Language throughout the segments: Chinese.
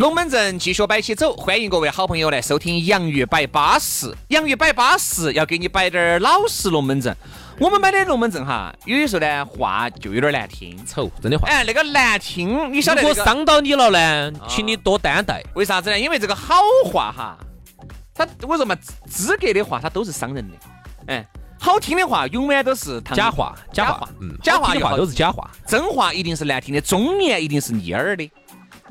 龙门阵继续摆起走，欢迎各位好朋友来收听洋芋摆巴士。洋芋摆巴士要给你摆点儿老实龙门阵。我们摆的龙门阵哈，有的时候呢话就有点难听，丑，真的话。哎，那个难听，你晓得、如那个？果伤到你了呢，请你多担待。为啥子呢？因为这个好话哈，他我说嘛，资格的话他都是伤人的。哎，好听的话永远都是假话，假话嗯，假话的话都是假话。真话一定是难听的，忠言一定是逆耳的，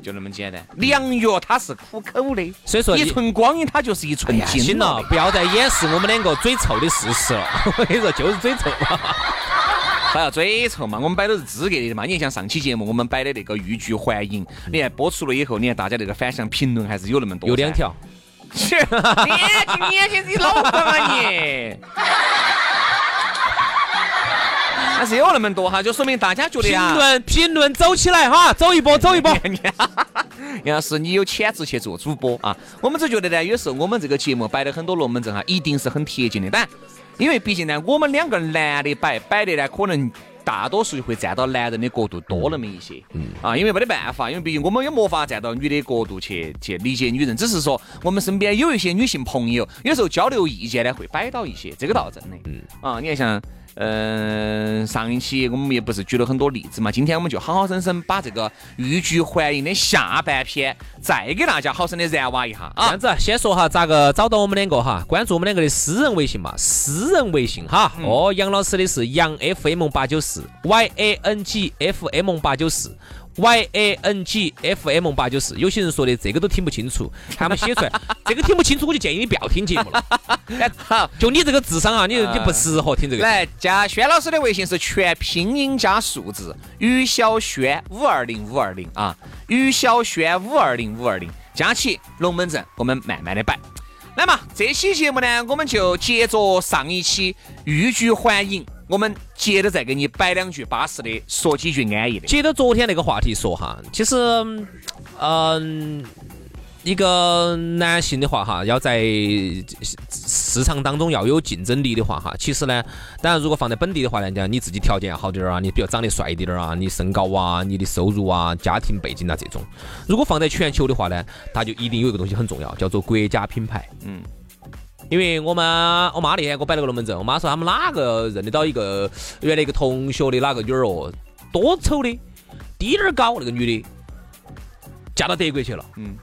就那么简单。良药它是苦口的，所以说一寸光阴它就是一寸金。行了，不要再掩饰我们两个嘴臭的事实了。我跟你说，就是嘴臭。他要嘴臭嘛，我们摆都是资格的嘛。你看像上期节目我们摆的那个欲拒还迎，你看播出了以后，你看大家那个反响评论还是有那么多。有两。条，切，年轻年轻，你老婆嘛你！还是有那么多哈，就说明大家觉得评，论评论走起来哈，走一波 走一波。要是你有潜质去做主播啊，我们只觉得呢，有时候我们这个节目摆的很多龙门阵哈，一定是很贴近的。但因为毕竟呢，我们两个男的摆摆的呢，可能大多数会站到男人的角度多那么一些。嗯啊，因为没得办法，因为毕竟我们也没法站到女的角度去去理解女人，只是说我们身边有一些女性朋友，有时候交流意见呢会摆到一些，这个倒真的。嗯啊，你看像。嗯，上一期我们也不是举了很多例子嘛，今天我们就好好生生把这个欲拒还迎的下半篇再给大家好生的燃挖一下啊这样。子，先说哈咋个找到我们两个哈，关注我们两个的私人微信嘛，私人微信哈。哦，杨老师的是杨 FM 八九四，Y A N G F M 八九四。Y A N G F M 八九四，有些人说的这个都听不清楚，还没写出来这个听不清楚，我就建议你不要听节目了。哎，好，就你这个智商啊，你你不适合听这个。来加轩老师的微信是全拼音加数字，于小轩五二零五二零啊，于小轩五二零五二零，加起龙门阵，我们慢慢的摆。来嘛，这期节目呢，我们就接着上一期欲拒还迎，我们接着再给你摆两句巴适的，说几句安逸的。接着昨天那个话题说哈，其实，嗯、一个男性的话哈，要在市场当中要有竞争力的话哈，其实呢，当然如果放在本地的话呢，讲你自己条件要好点儿啊，你比较长得帅一点儿啊，你身高啊，你的收入啊，家庭背景啊这种。如果放在全球的话呢，它就一定有一个东西很重要，叫做国家品牌。嗯。因为我妈我妈那天给我摆了个龙门阵，我妈说他们哪个认得到一个原来一个同学的哪个女儿哦，多丑的，低点儿高那个女的，嫁到德国去了，嗯。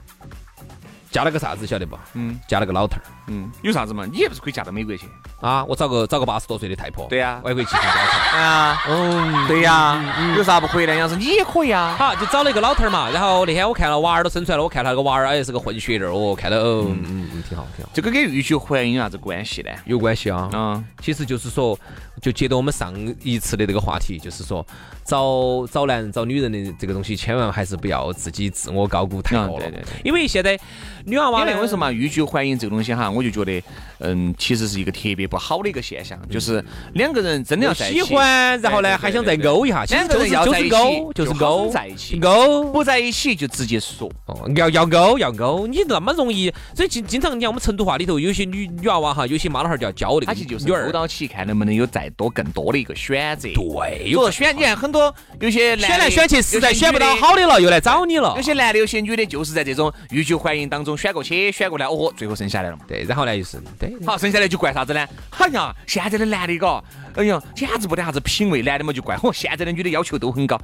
嫁了个啥子晓得不？嗯。嫁了个老头儿嗯，有啥子嘛？你也不是可以嫁到美国去？啊！我找个找个八十多岁的太婆，对呀我也可以继承家产。啊，嗯，对呀，有啥不可以的？要是你也可以啊。好，就找了一个老头儿嘛。然后那天我看了娃儿都生出来了，我看他那个娃儿哎是个混血儿哦，看到哦，嗯嗯嗯，挺好挺好，这个跟欲拒还迎有啥子关系呢？有关系啊。嗯，其实就是说，就接着我们上一次的这个话题，就是说找找男人、找女人的这个东西，千万还是不要自己自我高估太多了。嗯对对对因为现在女娃娃呢因为为什么欲拒还迎这个东西哈，我就觉得，嗯，其实是一个特别不好的一个现象，就是两个人真的要在一起喜欢，然后呢还想再勾一下，其实两个就是就是人要在一起勾，就是勾在一起勾。不在一起就直接说。哦，要要勾要勾，你那么容易，所以经经常你看我们成都话里头有些女女娃娃哈，有些妈老汉儿就要教那个他其实就是勾，到起，看能不能有再多更多的一个选择。对，有选，你看很多有些选来选去，实在选不到好的了，又来找你了有。些男的，有些女的，就是在这种欲拒还迎当中选过去，选过来，哦，最后剩下来了嘛。对，然后呢就是对，好，剩下来就怪啥子呢？好呀现在的男的，嘎，哎呀，简直不得啥子品味。男的嘛就怪，嚯，现在的女的要求都很高，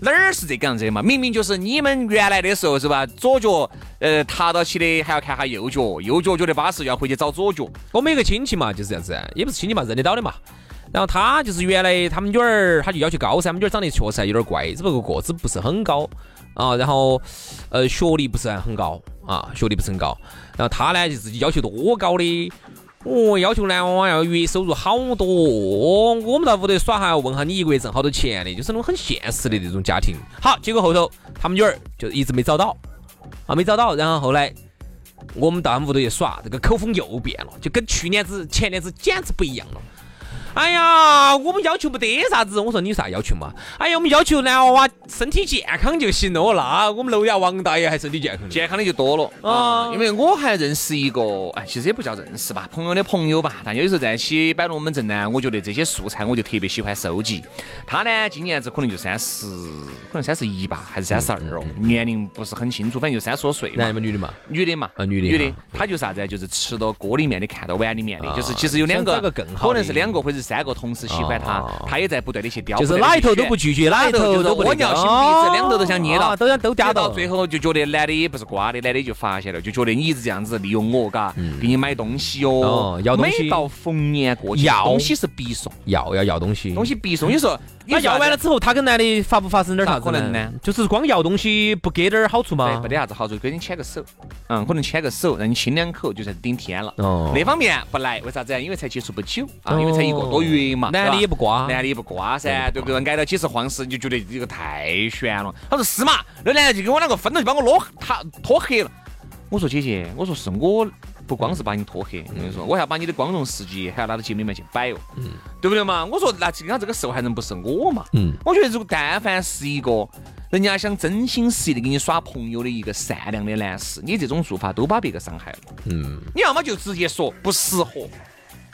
哪儿是这个样子的嘛？明明就是你们原来的时候是吧？左脚呃踏到起的，还要看下右脚，右脚觉得巴适，要回去找左脚。我们有个亲戚嘛，就是这样子，也不是亲戚嘛，认得到的嘛。然后他就是原来他们女儿，他就要求高噻，他们女儿长得确实还有点怪，只不过个子不是很高啊。然后呃学历不是很高啊，学历不是很高。然后他呢就自己要求多高的，哦，要求男娃娃要月收入好多。我们到屋头耍还要问下你一个月挣好多钱的，就是那种很现实的那种家庭。好，结果后头他们女儿就一直没找到啊，没找到。然后后来我们到他们屋头去耍，这个口风又变了，就跟去年子、前年子简直不一样了。哎呀，我们要求不得啥子。我说你有啥要求嘛？哎呀，我们要求男娃娃身体健康就行了。那我们楼下王大爷还身体健康，健康的就多了啊。因为我还认识一个，哎，其实也不叫认识吧，朋友的朋友吧。但有时候在一起摆龙门阵呢，我觉得这些素材我就特别喜欢收集。他呢，今年子可能就三十，可能三十一吧，还是三十二哦，年龄不是很清楚，反正就三十多岁。男的嘛，女的嘛？女的嘛，啊，女的。女的，他就啥子？就是吃到锅里面的，看到碗里面的，就是其实有两个，可能是两个或者三个同时喜欢。他，他也在不断的去雕，就是哪一头都不拒绝，哪一头都不我尿心鼻子，两头都想捏到，都想都夹到，最后就觉得男的也不是瓜的，男的就发现了，就觉得你一直这样子利用我，嘎，给你买东西哦，要东西，每到逢年过节，东西是必送，要要要东西，东西必送。你说，那要完了之后，他跟男的发不发生点啥可能呢？就是光要东西不给点好处吗？没得啥子好处，给你牵个手，嗯，可能牵个手，让你亲两口，就算是顶天了。哦，那方面不来，为啥子？因为才接触不久啊，因为才一个多月嘛。男的也不瓜，男的也不瓜噻，对不对？挨到几次黄事，你就觉得这个太悬了。他说是嘛，那男的就跟我两个分了，就把我落他拖黑了。我说姐姐，我说是我不光是把你拖黑，我跟你说，我还要把你的光荣事迹还要拿到节目里面去摆哦，对不对嘛？我说那今天这个受害人不是我嘛？嗯，我觉得如果但凡是一个人家想真心实意的给你耍朋友的一个善良的男士，你这种做法都把别个伤害了。嗯，你要么就直接说不适合。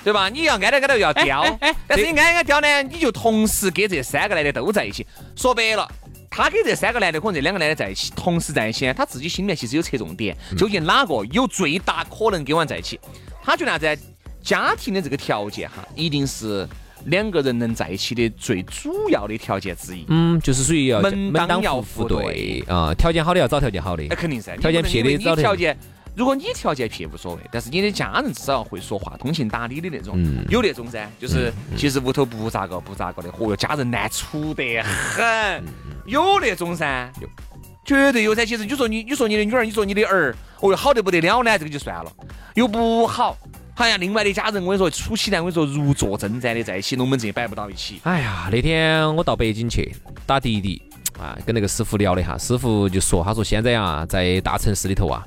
对吧？你要挨着挨着要刁哎，但是你挨挨刁呢，你就同时跟这三个男的都在一起。说白了，他跟这三个男的，可能这两个男的在一起，同时在一起，他自己心里面其实有侧重点，究竟哪个有最大可能跟我在一起？他觉得啥子家庭的这个条件哈，一定是两个人能在一起的最主要的条件之一。嗯，就是属于要门当户对啊，条件好的要找条件好的，那肯定噻，条件撇的找条件。如果你条件撇无所谓，但是你的家人至少要会说话、通情达理的那种，有那种噻，就是其实屋头不咋个不咋个的，嚯哟，家人难处得很，有那种噻，绝对有噻。其实你说你，你说你的女儿，你说你的儿，哦哟，好得不得了呢，这个就算了，又不好，好像另外的家人，我跟你说，处起来我跟你说如坐针毡的在一起，龙门阵也摆不到一起。哎呀，那天我到北京去打滴滴啊，跟那个师傅聊了一下，师傅就说，他说现在啊，在大城市里头啊。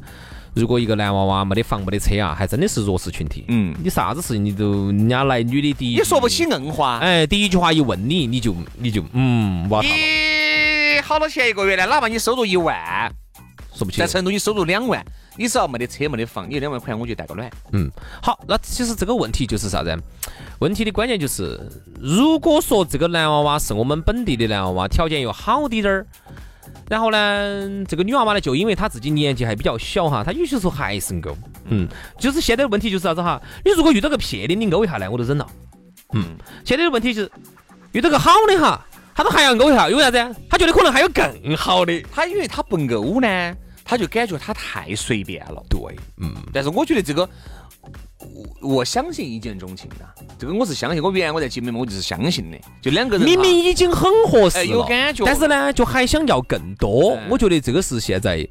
如果一个男娃娃没得房没得车啊，还真的是弱势群体。嗯，你啥子事情你都人家来女的第一，你说不起硬话。哎，第一句话一问你，你就你就嗯，哇。你好多钱一个月呢？哪怕你收入一万，说不清。在成都你收入两万，你只要没得车没得房，你两万块我就带个卵。嗯，好，那其实这个问题就是啥子？问题的关键就是，如果说这个男娃娃是我们本地的男娃娃，条件又好滴点儿。然后呢，这个女娃娃呢，就因为她自己年纪还比较小哈，她有些时候还是勾。嗯，就是现在的问题就是啥子哈？你如果遇到个撇的，你勾一下呢，我都忍了。嗯，现在的问题就是遇到个好的哈，他都还要勾一下，因为啥子？他觉得可能还有更好的。他因为他不勾呢，他就感觉他太随便了。对，嗯。但是我觉得这个。我相信一见钟情的，这个我是相信。我原来我在节目里我就是相信的，就两个人明明已经很合适了，有感觉，但是呢，就还想要更多。我觉得这个是现在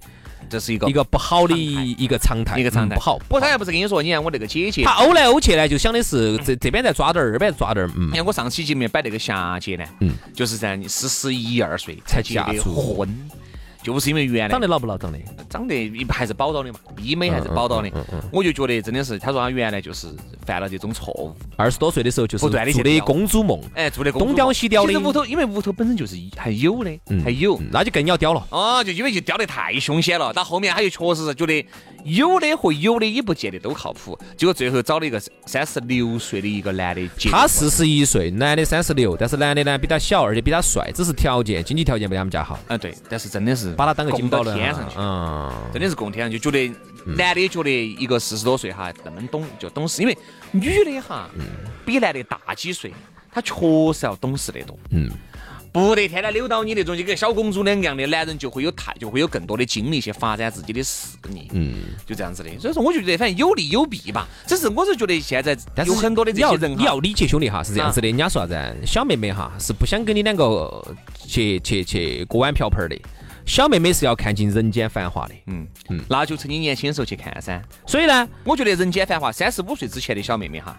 这是一个一个不好的一个常态，一个常态不好。我刚才不是跟你说，你看我那个姐姐，她欧来欧去呢，就想的是这这边在抓点儿，那边抓点儿。嗯，你看我上期节目摆那个霞姐呢，嗯，就是在四十一二岁才结的婚。就是因为原来长得老不老？长的长得还是宝到的嘛，医美还是宝到的。我就觉得真的是，他说他原来就是犯了这种错误。二十多岁的时候就是不断的做的公主梦，哎，做的东雕西雕的。其实屋头，因为屋头本身就是还有的，还有，那就更要雕了。哦，就因为就雕得太凶险了，到后面他就确实是觉得有的和有的也不见得都靠谱。结果最后找了一个三十六岁的一个男的，他四十一岁，男的三十六，但是男的呢比他小，而且比他帅，只是条件经济条件比他们家好。啊，对，但是真的是。把他当个金宝了，天上去，嗯，真的是供天上去，觉得男的觉得一个四十多岁哈那么懂就懂事，因为女的哈比男的大几岁。她确实要懂事得多。嗯，不得天天溜到你那种就跟小公主两样的男人，就会有太就会有更多的精力去发展自己的事业。嗯，就这样子的。所以说，我就觉得反正有利有弊吧。只是我是觉得现在但是有很多的这些人哈你要理解兄弟哈，是这样子的，人家说啥子？小妹妹哈是不想跟你两个去去去锅碗瓢盆的，小妹妹是要看尽人间繁华的。嗯嗯嗯，那就趁你年轻的时候去看噻。所以呢，我觉得人间繁华，三十五岁之前的小妹妹哈，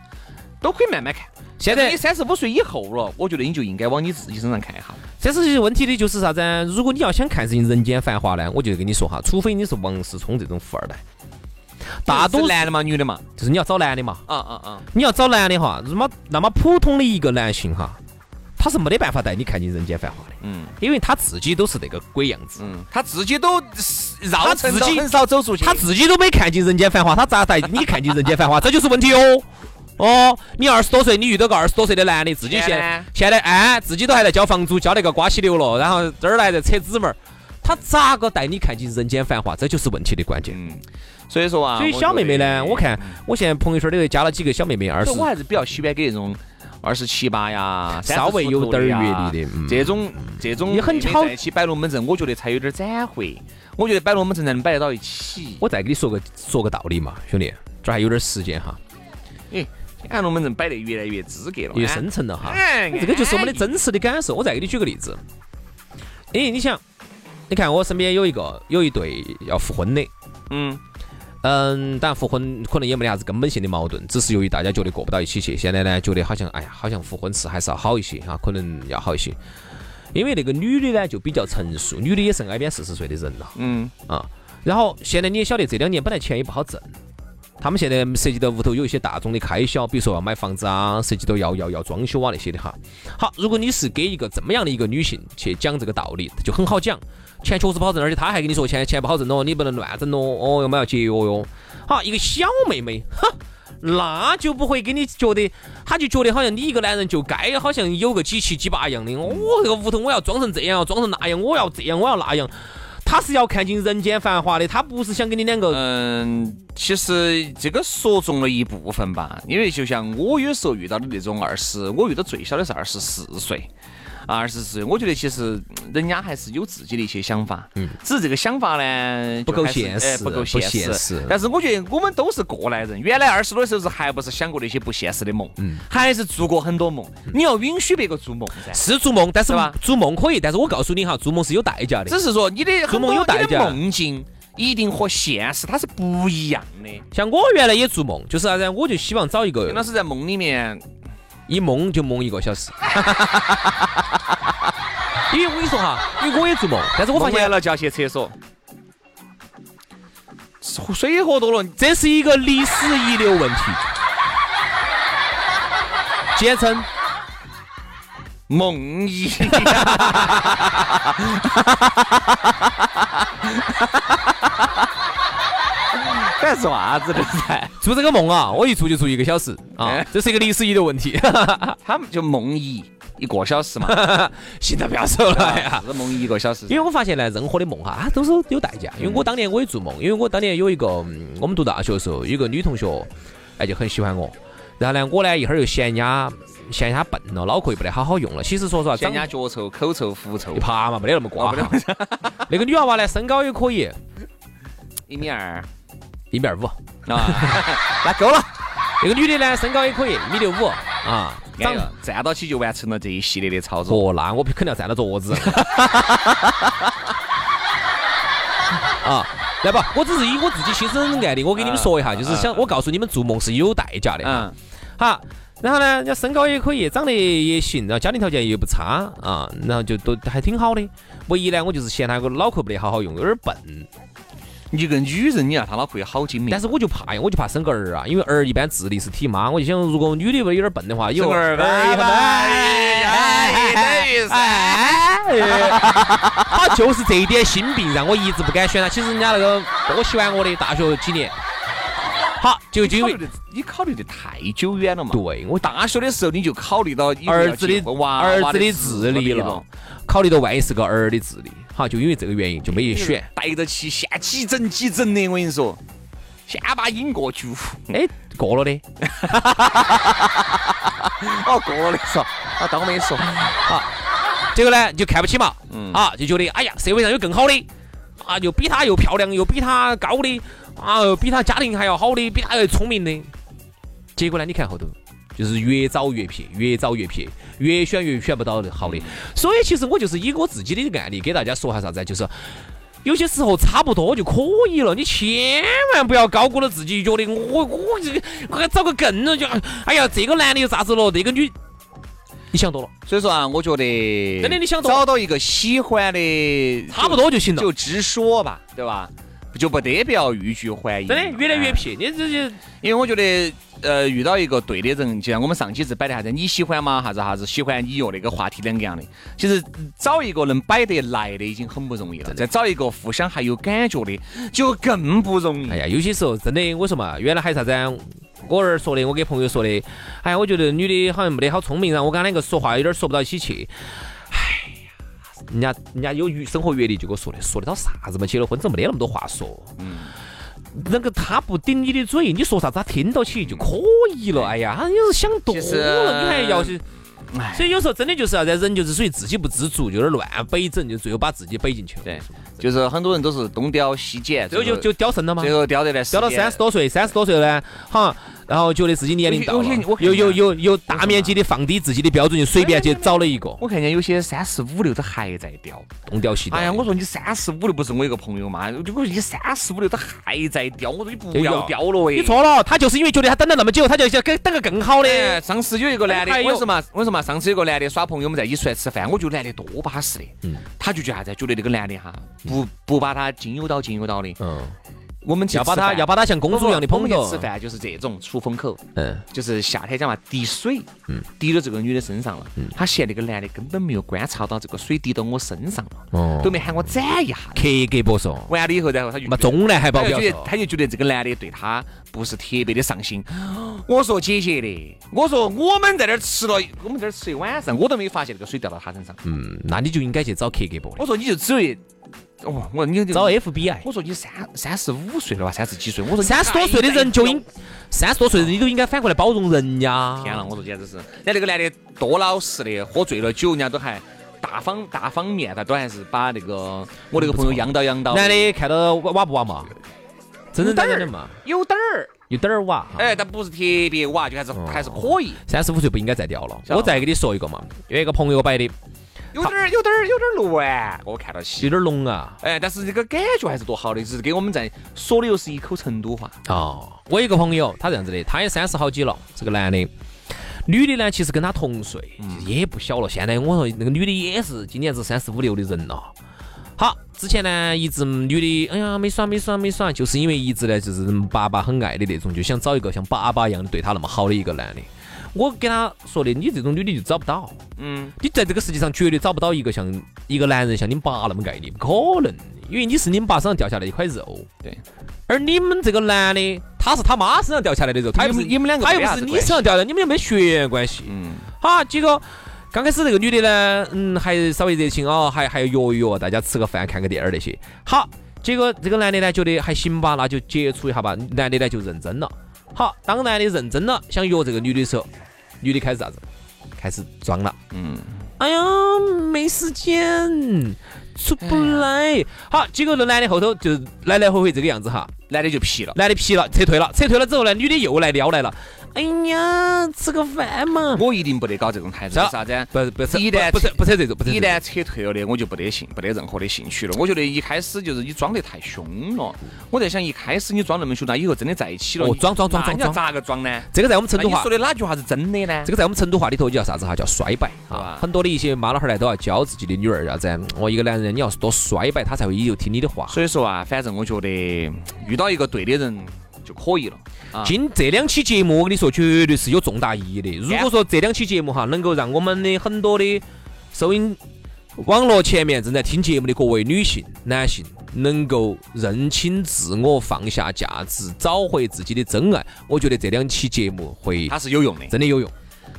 都可以慢慢看。现在你三十五岁以后了，我觉得你就应该往你自己身上看一下。这是问题的就是啥子？如果你要想看尽人间繁华呢，我就跟你说哈，除非你是王思聪这种富二代，大多男的嘛，女的嘛？就是你要找男的嘛。啊啊啊！你要找男的哈，那么那么普通的一个男性哈，他是没得办法带你看尽人间繁华的，嗯因为他自己都是那个鬼样子，嗯，他自己都绕他自己城都很少走出去。他自己都没看尽人间繁华，他咋带你看尽人间繁华？这就是问题哦。哦，你二十多岁，你遇到个二十多岁的男的，自己现现在哎，自己都还在交房租，交那个瓜西流了，然后这儿来在扯纸门儿，他咋个带你看尽人间繁华？这就是问题的关键。嗯，所以说啊，所以小妹妹呢，我看我现在朋友圈里头加了几个小妹妹，二十我还是比较喜欢给那种二十七八呀，稍微有点阅历的嗯这种这种妹妹也很好在一起摆龙门阵，我觉得才有点展会。我觉得摆龙门阵才能摆得到一起。我再给你说个说个道理嘛，兄弟，这儿还有点时间哈，哎，现在龙门阵摆得越来越资格了，越深沉了哈。哎这个就是我们的真实的感受。我再给你举个例子，哎，你想，你看我身边有一个有一对要复婚的，嗯嗯，当然复婚可能也没得啥子根本性的矛盾，只是由于大家觉得过不到一起去，现在呢觉得好像哎呀，好像复婚是还是要好一些哈，可能要好一些。因为那个女的呢就比较成熟，女的也是挨边四十岁的人了嗯啊。然后现在你也晓得，这两年本来钱也不好挣，他们现在涉及到屋头有一些大众的开销，比如说要买房子啊，涉及到要要要装修啊那些的哈。好，如果你是给一个这么样的一个女性去讲这个道理，就很好讲，钱确实不好挣，而且她还跟你说钱钱不好挣哦，你不能乱整哦，哦，要么要节约哟。好，一个小妹妹，哈。那就不会给你觉得，她就觉得好像你一个男人就该好像有个几七几八样的。哦，这个屋头我要装成这样，要装成那样，我要这样，我要那样。她是要看尽人间繁华的，她不是想跟你两个嗯，其实这个说中了一部分吧，因为就像我有时候遇到的那种二十，我遇到最小的是二十四岁。啊，二十四岁，我觉得其实嗯人家还是有自己的一些想法，嗯，只是这个想法呢不够现实哎不够现实。但是我觉得我们都是过来人，原来二十多岁的时候还不是想过那些不现实的梦，嗯，还是做过很多梦。你要允许别个做梦噻，是做梦，但是是吧做梦可以，但是我告诉你哈，做梦是有代价的。只是说你的做梦有代价梦境一定和现实它是不一样的。像我原来也做梦，就是啥子，我就希望找一个袁老师在梦里面，一梦就梦一个小时。因为我跟你说哈，因为我也做梦，但是我发现了就要去厕所，水喝多了，这是一个历史遗留问题，简称梦遗。干啥子的噻？做这个梦啊，我一做就做一个小时啊哎，这是一个历史遗留问题。他们就梦遗一个小时嘛，现在不要说了哎呀。是梦遗一个小时。因为我发现呢，任何的梦哈，它都是有代价。因为我当年我也做梦，因为我当年有一个，嗯我们读大学的时候，有一个女同学，哎，就很喜欢我。然后呢，我呢一会儿又嫌人家嫌人家笨了，脑壳又不得好好用了。其实说实话，嫌人家脚臭、口臭、狐臭一，爬嘛，没得那么瓜。那个女娃娃呢，身高也可以，一米二一米二五。啊，那够了。那个女的呢，身高也可以，一米六五啊，长站到起就完成了这一系列的操作。哦，那我肯定要站到桌子。啊，来吧，我只是以我自己亲身案例，我给你们说一下，就是想我告诉你们，做梦是有代价的。嗯，好，然后呢，人家身高也可以，长得也行，然后家庭条件也不差啊，然后就都还挺好的。唯一呢，我就是嫌他个脑壳不得好好用，有点笨。一个女人，你让她脑壳也好精明但。是我就怕呀，我就怕生个儿啊，因为儿一般智力是体妈，我就想，如果女的有点笨的话，以后生儿儿以后哎等于噻他就是这一点心病让我一直不敢选他。其实人家那个多喜欢我的，大学几年。好，就就因为你考虑的太久远了嘛。对我大学的时候你就考虑到儿子的娃儿子的智力了，，考虑到万一是个儿的智力，好，就因为这个原因就没去选。带着起现几整几整的，我跟你说，先把瘾过去。哎，过了的，哦，过了的说，啊，当我没说。啊结果呢就看不起嘛，嗯。啊就觉得哎呀社会上有更好的，啊又比他又漂亮又比他高的，啊比他家庭还要好的，比他还聪明的。结果呢你看后头就是越找越撇，越找越撇，越选越选不到的好的。所以其实我就是以我自己的案例给大家说下啥子，就是有些时候差不多就可以了，你千万不要高估了自己，觉得我我这个我还找个更了就，哎呀这个男的又咋子了，这个女。你想多了，所以说啊，我觉得真的你想多找到一个喜欢的，差不多就行了，就直说吧，对吧？就不得不要欲拒还迎。真的越来越撇，你这就因为我觉得，呃，遇到一个对的人，就像我们上期是摆的啥子，你喜欢吗？啥子啥子喜欢你哟？那个话题两个样的。其实找一个能摆得来的已经很不容易了，再找一个互相还有感觉的，就更不容易。哎呀，有些时候真的，我说嘛，原来还啥子？我儿说的，我给朋友说的，哎呀，我觉得女的好像没得好聪明，然后我跟两个说话有点说不到一起去。人家人家有生活阅历，就给我说的，说得到啥子嘛？结了婚之后没得那么多话说。嗯。那个他不顶你的嘴，你说啥子他听到起就可以了。哎呀，你是想多了，你还要去。所以有时候真的就是啥子，人就是属于自己不知足，就有点乱北整，就最后把自己北进去了。对，就是很多人都是东雕西剪，最后就就雕剩了嘛。最后雕得来，雕到三十多岁，三十多岁呢，好。然后觉得自己年龄到了，又又又又大面积的放低自己的标准，就随便去找了一个。我看见有些三十五六都还在钓，东钓西雕。哎呀，我说你三十五六不是我一个朋友吗？我说你三十五六都还在钓，我说你不要钓了喂。你错了，他就是因为觉得他等了那么久，他就想给等个更好的。上次有一个男的，我说嘛，我说嘛，上次有个男的耍朋友，我们在一起出来吃饭，我觉得男的多巴适的。嗯。他就觉得啥子？觉得那个男的哈，不不把他经由到经由到的。嗯。我们要把他要把他像公主一样的捧着。吃饭，就是这种出风口，嗯，就是夏天讲嘛，滴水，嗯，滴到这个女的身上了，嗯，她嫌那个男的根本没有观察到这个水滴到我身上了，哦，都没喊我斩一下，克格勃说，完了以后，然后他就嘛中南海保镖，他就觉得这个男的对他不是特别的上心。我说姐姐的，我说我们在那儿吃了，我们在那儿吃一晚上，我都没发现那个水掉到他身上，嗯，那你就应该去找克格勃。我说你就只为。哦，我你找 FBI。我说你三三十五岁了吧，三十几岁？我说三十多岁的人就应三十多岁的你都应该反过来包容人家！天呐，我说简直是，那那个男的多老实的，喝醉了酒，人家都还大方大方面，他都还是把那个我那个朋友养到养到。男的看到瓦不瓦嘛？真真正正的嘛？有点儿，有点儿瓦。哎，但不是特别瓦，就还是还是可以。三十五岁不应该再掉了。我再给你说一个嘛，有一个朋友摆的。有点儿，有点儿，有点儿乱，我看到起，有点儿聋啊！哎，但是这个感觉还是多好的，只是给我们在说的又是一口成都话。哦，我一个朋友，他这样子的，他也三十好几了，是个男的，女的呢，其实跟他同岁，也不小了。现在我说那个女的也是今年是三十五六的人了。好，之前呢一直女的，哎呀没耍没耍没耍，就是因为一直呢就是爸爸很爱的那种，就想找一个像爸爸一样的对她那么好的一个男的。我跟他说的，你这种女的就找不到。嗯，你在这个世界上绝对找不到一个像一个男人像你爸那么爱你，不可能，因为你是你们爸身上掉下来一块肉。对，而你们这个男的，他是他妈身上掉下来的肉，他又不是你们两个，他又不是你身上掉的，你们又没血缘关系。嗯，好，结果刚开始这个女的呢，嗯，还稍微热情哦，还还要约一约，大家吃个饭，看个电影那些。好，结果这个男的呢，觉得还行吧，那就接触一下吧。男的呢就认真了。好，当男的认真了，想约这个女的时候。女的开始啥子？开始装了。嗯。哎呀，没时间，出不来。好，结果这男的后头就来来回回这个样子哈，男的就皮了，男的皮了，撤退了，撤退了之后呢，女的又来撩来了。哎呀，吃个饭嘛！我一定不得搞这种态度，啥子？不不是，一旦不是不是这种，一旦撤退了的，我就不得兴，不得任何的兴趣了。我觉得一开始就是你装得太凶了。我在想，一开始你装那么凶，那以后真的在一起了，装装装装，你要咋个装呢？这个在我们成都话说的哪句话是真的呢？这个在我们成都话里头叫啥子哈？叫衰败啊！很多的一些妈老汉儿呢，都要教自己的女儿，啥子？我一个男人，你要是多衰败，他才会以后听你的话。所以说啊，反正我觉得遇到一个对的人就可以了。今这两期节目，我跟你说，绝对是有重大意义的。如果说这两期节目哈，能够让我们的很多的收音网络前面正在听节目的各位女性、男性，能够认清自我、放下价值、找回自己的真爱，我觉得这两期节目会它是有用的，真的有用。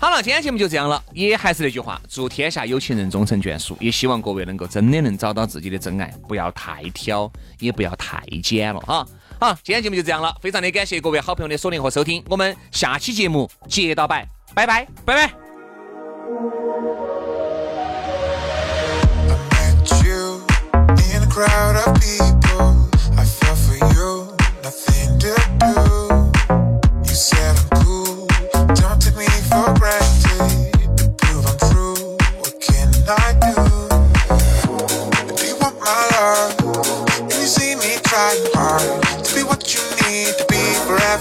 好了，今天节目就这样了，也还是那句话，祝天下有情人终成眷属，也希望各位能够真的能找到自己的真爱，不要太挑，也不要太拣了哈。好今天节目就这样了非常的感谢各位好朋友的锁定和收听我们下期节目接着拜拜拜。拜拜。I do. If you want my love you see me cry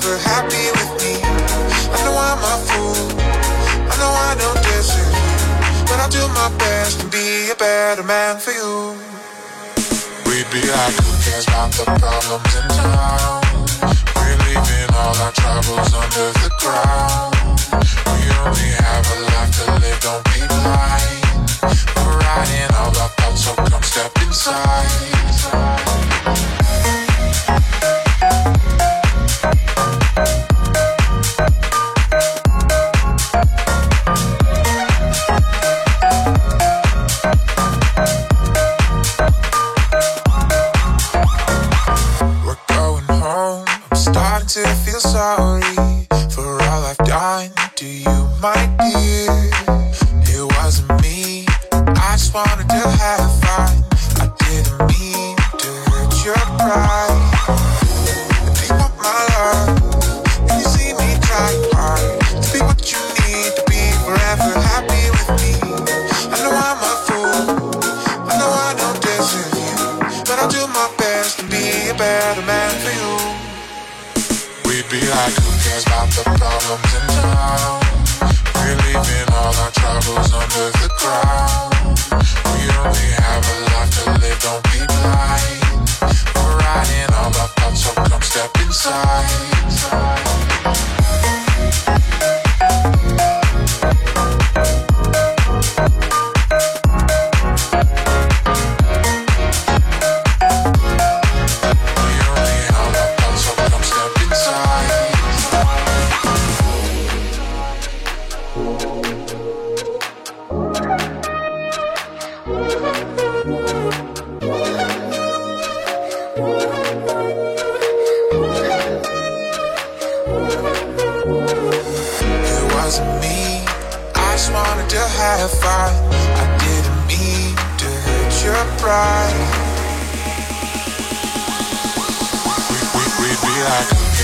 forever happy with me? I know I'm a fool, I know I don't deserve you, but I'll do my best to be a better man for you. We'd be like, who cares about the problems in town? We're leaving all our troubles under the ground. We only have a life to live, don't be blind. We're riding all our thoughts, so come step inside. I've to you, my dear. It wasn't me. I just wanted to have fun. I didn't mean to hurt your pride.